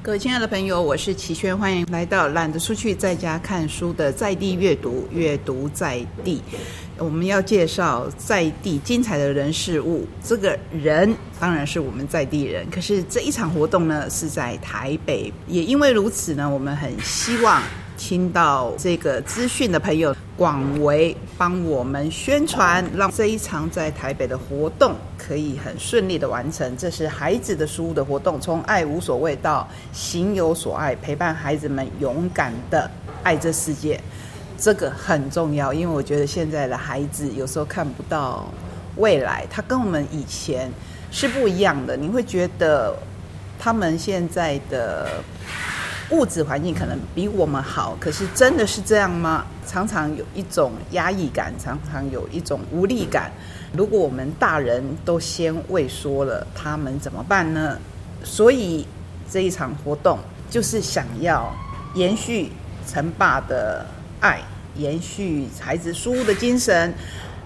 各位亲爱的朋友，我是齐轩，欢迎来到懒得出去在家看书的在地阅读，阅读在地。我们要介绍在地精彩的人事物，这个人当然是我们在地人。可是这一场活动呢是在台北，也因为如此呢，我们很希望听到这个资讯的朋友广为帮我们宣传，让这一场在台北的活动可以很顺利的完成。这是孩子的书的活动，从爱无所谓到行有所爱，陪伴孩子们勇敢的爱这世界。这个很重要，因为我觉得现在的孩子有时候看不到未来，他跟我们以前是不一样的。你会觉得他们现在的物质环境可能比我们好，可是真的是这样吗？常常有一种压抑感，常常有一种无力感。如果我们大人都先畏缩了，他们怎么办呢？所以这一场活动就是想要延续陈爸的。爱延续孩子书屋的精神，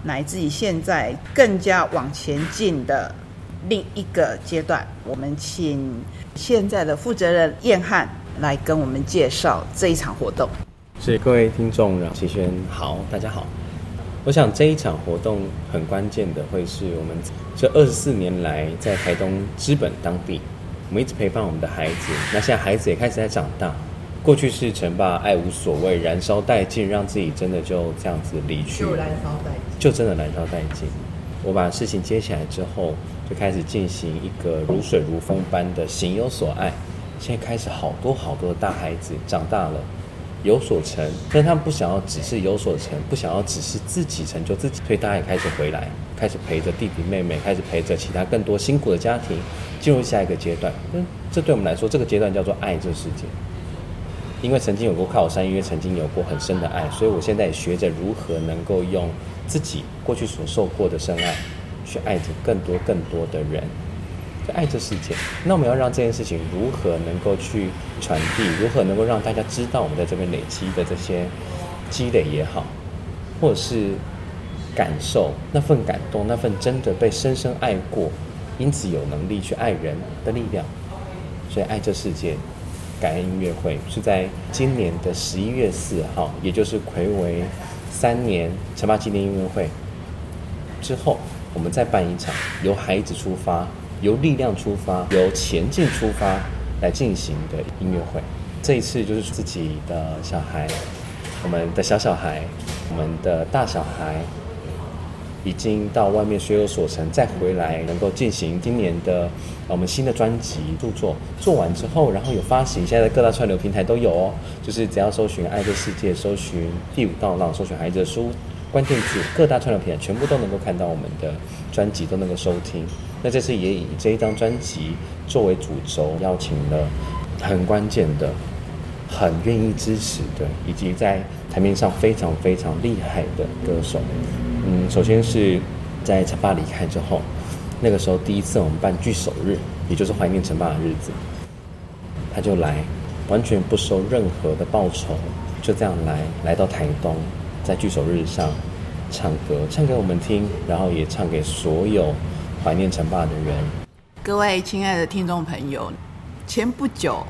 乃至于现在更加往前进的另一个阶段，我们请现在的负责人燕汉来跟我们介绍这一场活动。是各位听众，让齐轩好，大家好。我想这一场活动很关键的，会是我们这二十四年来在台东资本当地，我们一直陪伴我们的孩子。那现在孩子也开始在长大。过去是陈爸爱无所谓，燃烧殆尽，让自己真的就这样子离去，就燃烧殆尽，就真的燃烧殆尽。我把事情接起来之后，就开始进行一个如水如风般的行有所爱。现在开始好多好多的大孩子长大了，有所成，但他们不想要只是有所成，不想要只是自己成就自己，所以大家也开始回来，开始陪着弟弟妹妹，开始陪着其他更多辛苦的家庭，进入下一个阶段。嗯，这对我们来说，这个阶段叫做爱这个世界。因为曾经有过靠山，因为曾经有过很深的爱，所以我现在也学着如何能够用自己过去所受过的深爱，去爱着更多更多的人，爱这世界。那我们要让这件事情如何能够去传递，如何能够让大家知道我们在这边累积的这些积累也好，或者是感受那份感动，那份真的被深深爱过，因此有能力去爱人的力量。所以爱这世界。感恩音乐会是在今年的十一月四号，也就是魁为三年陈爸纪念音乐会之后，我们再办一场由孩子出发、由力量出发、由前进出发来进行的音乐会。这一次就是自己的小孩、我们的小小孩、我们的大小孩。已经到外面学有所成，再回来能够进行今年的我们新的专辑著作，做完之后，然后有发行，现在各大串流平台都有哦。就是只要搜寻“爱的世界”，搜寻“第五道浪”，搜寻“孩子的书”，关键字各大串流平台全部都能够看到我们的专辑，都能够收听。那这次也以这一张专辑作为主轴，邀请了很关键的、很愿意支持的，以及在台面上非常非常厉害的歌手。嗯，首先是在陈爸离开之后，那个时候第一次我们办聚首日，也就是怀念陈爸的日子，他就来，完全不收任何的报酬，就这样来来到台东，在聚首日上唱歌，唱给我们听，然后也唱给所有怀念陈爸的人。各位亲爱的听众朋友，前不久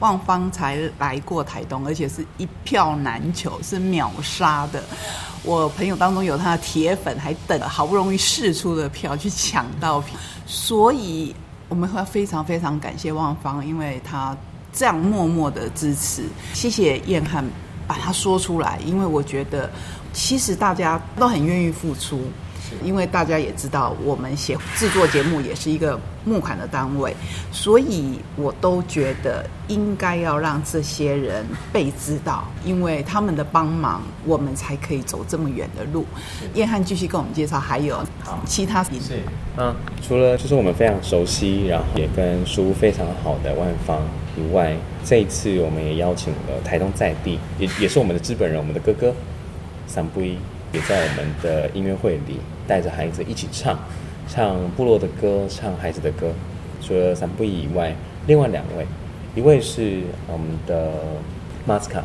旺芳才来过台东，而且是一票难求，是秒杀的。我朋友当中有他的铁粉，还等好不容易试出的票去抢到票，所以我们会非常非常感谢旺芳，因为他这样默默的支持。谢谢燕汉把它说出来，因为我觉得其实大家都很愿意付出。因为大家也知道，我们写制作节目也是一个募款的单位，所以我都觉得应该要让这些人被知道，因为他们的帮忙，我们才可以走这么远的路。燕汉继续跟我们介绍，还有其他是嗯，除了就是我们非常熟悉，然后也跟书非常好的万方以外，这一次我们也邀请了台东在地，也也是我们的资本人，我们的哥哥三不一。也在我们的音乐会里带着孩子一起唱，唱部落的歌，唱孩子的歌。除了三不一以外，另外两位，一位是我们的马斯卡，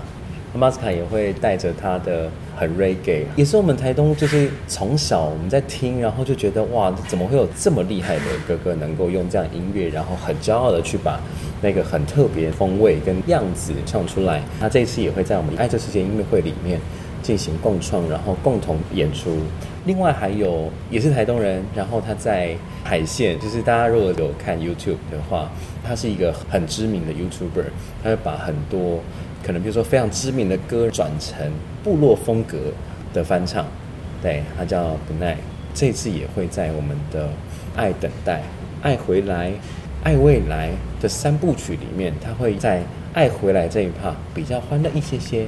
马斯卡也会带着他的很 reggae，也是我们台东就是从小我们在听，然后就觉得哇，怎么会有这么厉害的哥哥能够用这样音乐，然后很骄傲的去把那个很特别风味跟样子唱出来。他这一次也会在我们爱这世界音乐会里面进行共创，然后共同演出。另外还有也是台东人，然后他在海线，就是大家如果有看 YouTube 的话，他是一个很知名的 YouTuber，他会把很多。可能比如说非常知名的歌转成部落风格的翻唱，对，他叫不耐，这次也会在我们的《爱等待》《爱回来》《爱未来》的三部曲里面，他会在《爱回来》这一趴比较欢乐一些些，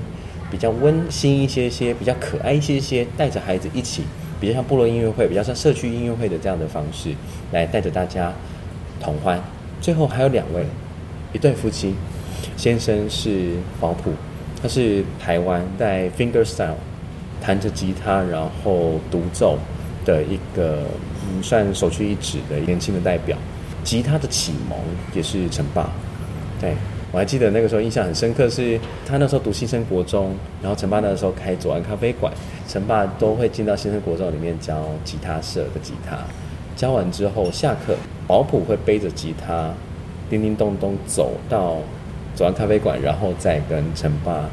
比较温馨一些些，比较可爱一些些，带着孩子一起，比较像部落音乐会，比较像社区音乐会的这样的方式，来带着大家同欢。最后还有两位，一对夫妻。先生是保普，他是台湾在 finger style 弹着吉他然后独奏的一个嗯算首屈一指的年轻的代表。吉他的启蒙也是陈爸，对我还记得那个时候印象很深刻，是他那时候读新生国中，然后陈爸那时候开左岸咖啡馆，陈爸都会进到新生国中里面教吉他社的吉他，教完之后下课，保普会背着吉他叮叮咚咚走到。走完咖啡馆，然后再跟陈爸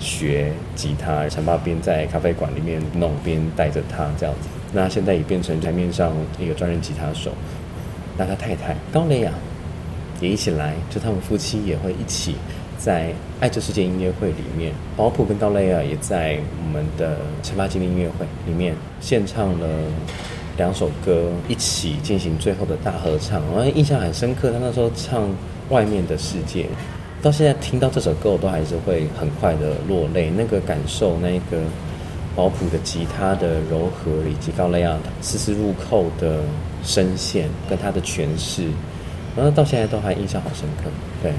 学吉他。陈爸边在咖啡馆里面弄，边带着他这样子。那现在也变成台面上一个专任吉他手。那他太太高蕾雅也一起来，就他们夫妻也会一起在爱这世界音乐会里面。保普跟高蕾雅也在我们的陈爸经典音乐会里面献唱了两首歌，一起进行最后的大合唱。我印象很深刻，他那时候唱《外面的世界》。到现在听到这首歌，我都还是会很快的落泪。那个感受，那个保普的吉他的柔和，以及高雷亚丝丝入扣的声线跟他的诠释，然后到现在都还印象好深刻。对，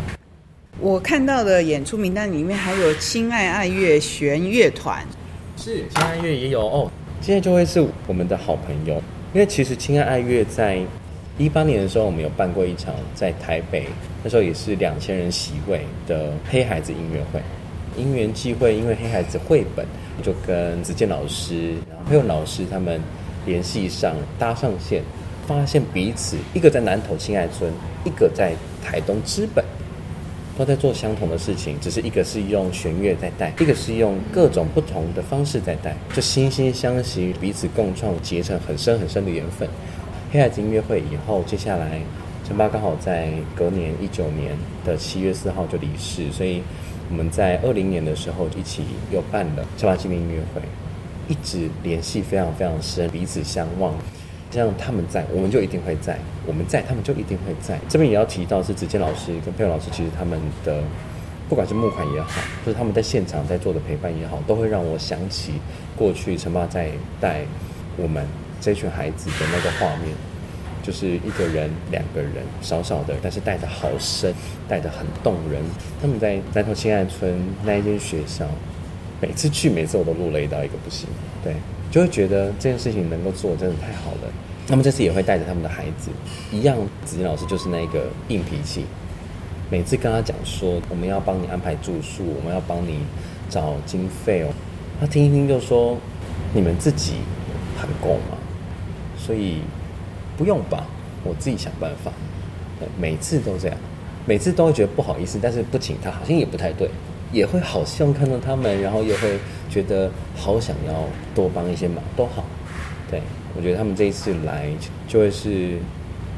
我看到的演出名单里面还有亲爱爱乐弦乐团，是亲爱乐也有哦。现在就会是我们的好朋友，因为其实亲爱爱乐在。一八年的时候，我们有办过一场在台北，那时候也是两千人席位的黑孩子音乐会。因缘际会，因为黑孩子绘本，就跟子健老师、然后佩勇老师他们联系上，搭上线，发现彼此一个在南投亲爱村，一个在台东知本，都在做相同的事情，只是一个是用弦乐在带，一个是用各种不同的方式在带，就惺惺相惜，彼此共创，结成很深很深的缘分。黑孩子音乐会以后，接下来陈爸刚好在隔年一九年的七月四号就离世，所以我们在二零年的时候一起又办了陈爸纪念音乐会，一直联系非常非常深，彼此相望。像他们在，我们就一定会在；我们在，他们就一定会在。这边也要提到是子健老师跟佩老师，其实他们的不管是募款也好，就是他们在现场在做的陪伴也好，都会让我想起过去陈爸在带我们。这群孩子的那个画面，就是一个人、两个人，少少的，但是带的好深，带的很动人。他们在南头亲爱村那一间学校，每次去，每次我都落泪到一个不行。对，就会觉得这件事情能够做，真的太好了。他们这次也会带着他们的孩子，一样，子金老师就是那个硬脾气。每次跟他讲说，我们要帮你安排住宿，我们要帮你找经费哦，他听一听就说，你们自己很够吗？所以不用吧，我自己想办法。每次都这样，每次都会觉得不好意思，但是不请他好像也不太对，也会好希望看到他们，然后也会觉得好想要多帮一些忙都好。对我觉得他们这一次来就会是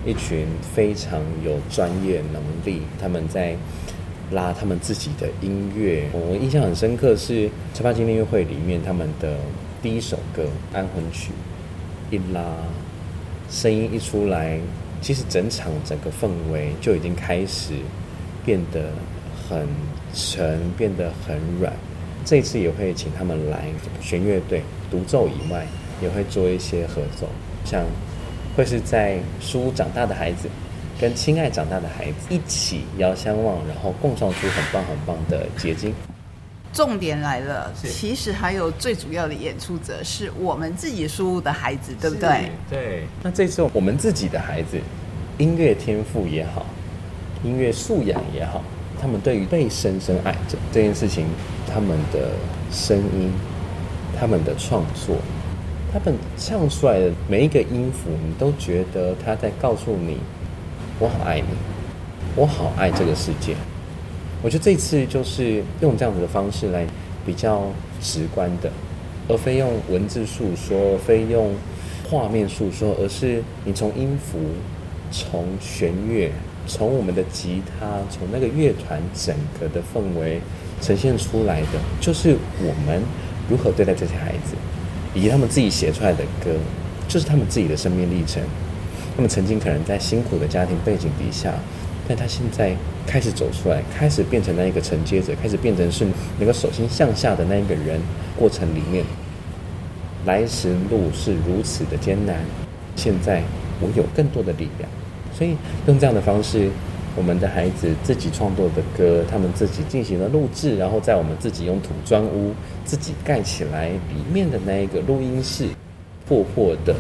一群非常有专业能力，他们在拉他们自己的音乐。我印象很深刻是七八金音乐会里面他们的第一首歌《安魂曲》。一拉，声音一出来，其实整场整个氛围就已经开始变得很沉，变得很软。这次也会请他们来弦乐队独奏以外，也会做一些合奏，像会是在书长大的孩子跟亲爱长大的孩子一起遥相望，然后共创出很棒很棒的结晶。重点来了，其实还有最主要的演出者是我们自己输入的孩子，对不对？对。那这次我们自己的孩子，音乐天赋也好，音乐素养也好，他们对于被深深爱着这件事情，他们的声音，他们的创作，他们唱出来的每一个音符，你都觉得他在告诉你，我好爱你，我好爱这个世界。我觉得这次就是用这样子的方式来比较直观的，而非用文字诉说，非用画面诉说，而是你从音符、从弦乐、从我们的吉他、从那个乐团整个的氛围呈现出来的，就是我们如何对待这些孩子，以及他们自己写出来的歌，就是他们自己的生命历程。他们曾经可能在辛苦的家庭背景底下。但他现在开始走出来，开始变成那一个承接者，开始变成是那个手心向下的那一个人。过程里面，来时路是如此的艰难，现在我有更多的力量。所以用这样的方式，我们的孩子自己创作的歌，他们自己进行了录制，然后在我们自己用土砖屋自己盖起来里面的那一个录音室，破破的、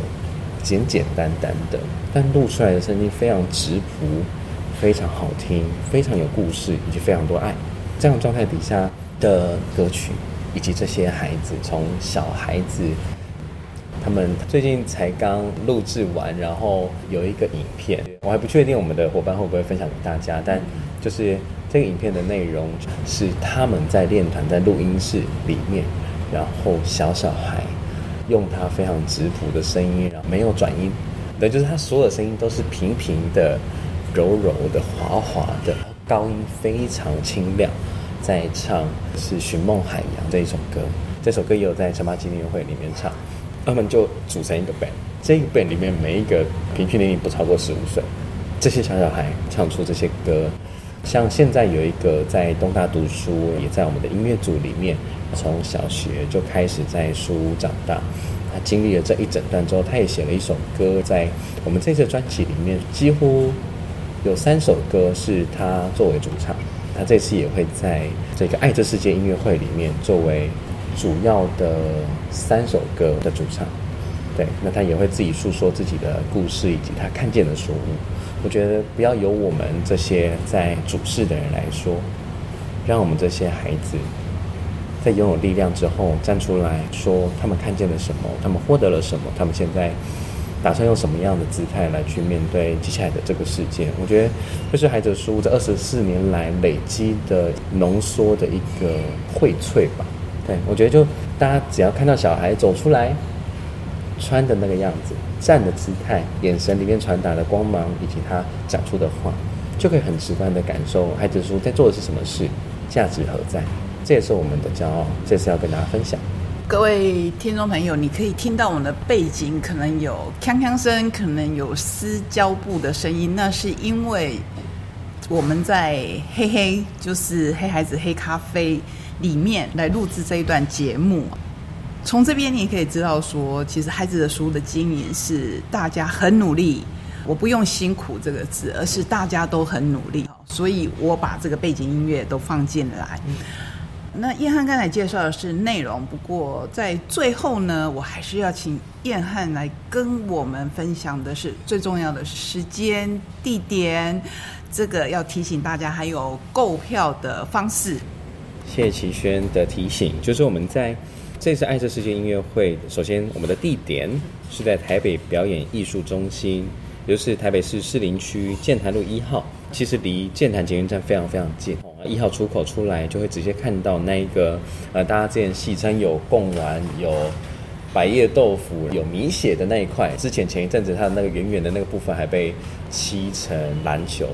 简简单单的，但录出来的声音非常直朴。非常好听，非常有故事，以及非常多爱。这样状态底下的歌曲，以及这些孩子，从小孩子，他们最近才刚录制完，然后有一个影片，我还不确定我们的伙伴会不会分享给大家。但就是这个影片的内容是他们在练团在录音室里面，然后小小孩用他非常质朴的声音，然后没有转音，对，就是他所有的声音都是平平的。柔柔的、滑滑的，高音非常清亮，在唱是《寻梦海洋》这一首歌。这首歌也有在陈八纪念会里面唱。他们就组成一个 band，这个 band 里面每一个平均年龄不超过十五岁。这些小小孩唱出这些歌，像现在有一个在东大读书，也在我们的音乐组里面，从小学就开始在书屋长大。他经历了这一整段之后，他也写了一首歌，在我们这次专辑里面几乎。有三首歌是他作为主唱，他这次也会在这个《爱这世界》音乐会里面作为主要的三首歌的主唱。对，那他也会自己诉说自己的故事以及他看见的书。我觉得不要由我们这些在主事的人来说，让我们这些孩子在拥有力量之后站出来说他们看见了什么，他们获得了什么，他们现在。打算用什么样的姿态来去面对接下来的这个世界？我觉得这是孩子书这二十四年来累积的浓缩的一个荟萃吧。对我觉得，就大家只要看到小孩走出来，穿的那个样子，站的姿态，眼神里面传达的光芒，以及他讲出的话，就可以很直观的感受孩子书在做的是什么事，价值何在。这也是我们的骄傲，这次要跟大家分享。各位听众朋友，你可以听到我们的背景可能有锵锵声，可能有撕胶布的声音，那是因为我们在黑黑，就是黑孩子黑咖啡里面来录制这一段节目。从这边你可以知道说，其实孩子的书的经营是大家很努力，我不用辛苦这个字，而是大家都很努力，所以我把这个背景音乐都放进来。那燕汉刚才介绍的是内容，不过在最后呢，我还是要请燕汉来跟我们分享的是最重要的时间、地点，这个要提醒大家，还有购票的方式。谢谢齐轩的提醒，就是我们在这次爱这世界音乐会，首先我们的地点是在台北表演艺术中心，也就是台北市士林区建潭路一号。其实离建潭捷运站非常非常近，一号出口出来就会直接看到那一个呃，大家之前戏称有贡丸、有百叶豆腐、有米血的那一块。之前前一阵子它的那个圆圆的那个部分还被漆成篮球，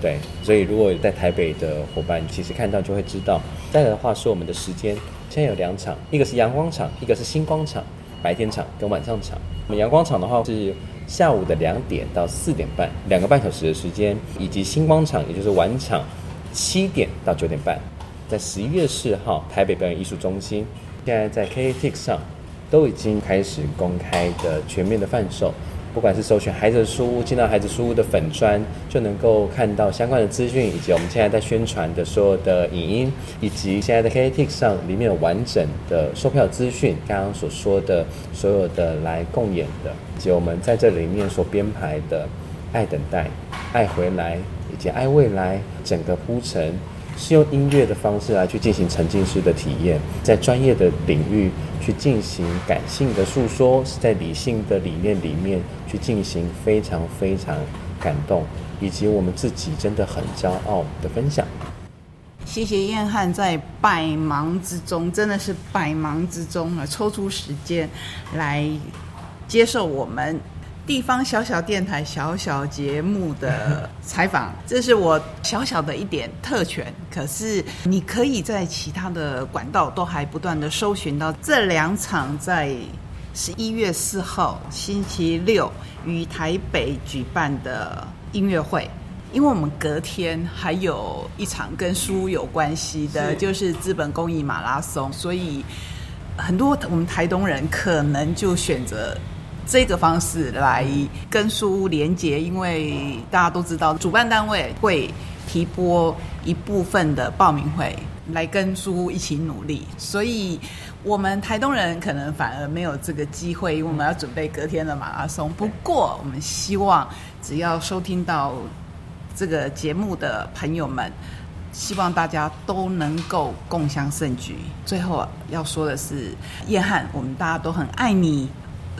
对。所以如果在台北的伙伴，其实看到就会知道。再来的话是我们的时间，现在有两场，一个是阳光场，一个是星光场，白天场跟晚上场。我们阳光场的话是。下午的两点到四点半，两个半小时的时间，以及星光场，也就是晚场，七点到九点半，在十一月四号台北表演艺术中心，现在在 KTix 上都已经开始公开的全面的贩售。不管是搜寻孩子的书屋，进到孩子书屋的粉砖，就能够看到相关的资讯，以及我们现在在宣传的所有的影音，以及现在的 KTix 上里面有完整的售票资讯。刚刚所说的所有的来共演的，以及我们在这里面所编排的《爱等待》《爱回来》简《爱未来》整个铺陈，是用音乐的方式来去进行沉浸式的体验，在专业的领域去进行感性的诉说，是在理性的理念里面去进行非常非常感动，以及我们自己真的很骄傲的分享。谢谢燕汉在百忙之中，真的是百忙之中啊，抽出时间来接受我们地方小小电台小小节目的采访，这是我小小的一点特权。可是你可以在其他的管道都还不断的搜寻到这两场在十一月四号星期六于台北举办的音乐会。因为我们隔天还有一场跟书有关系的，就是资本公益马拉松，所以很多我们台东人可能就选择这个方式来跟书连接，因为大家都知道主办单位会提拨一部分的报名会来跟书一起努力，所以我们台东人可能反而没有这个机会，因为我们要准备隔天的马拉松。不过我们希望只要收听到。这个节目的朋友们，希望大家都能够共襄盛举。最后要说的是，叶汉，我们大家都很爱你，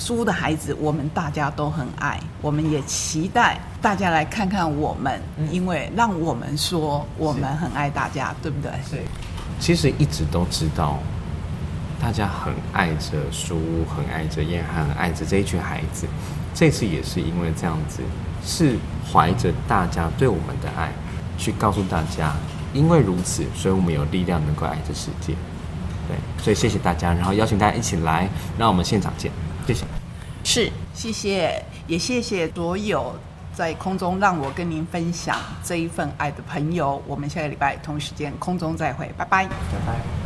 书的孩子，我们大家都很爱，我们也期待大家来看看我们，因为让我们说我们很爱大家，对不对？是。其实一直都知道，大家很爱着书，很爱着叶汉，很爱着这一群孩子。这次也是因为这样子。是怀着大家对我们的爱，去告诉大家，因为如此，所以我们有力量能够爱这世界。对，所以谢谢大家，然后邀请大家一起来，让我们现场见，谢谢。是，谢谢，也谢谢所有在空中让我跟您分享这一份爱的朋友。我们下个礼拜同一时间空中再会，拜拜，拜拜。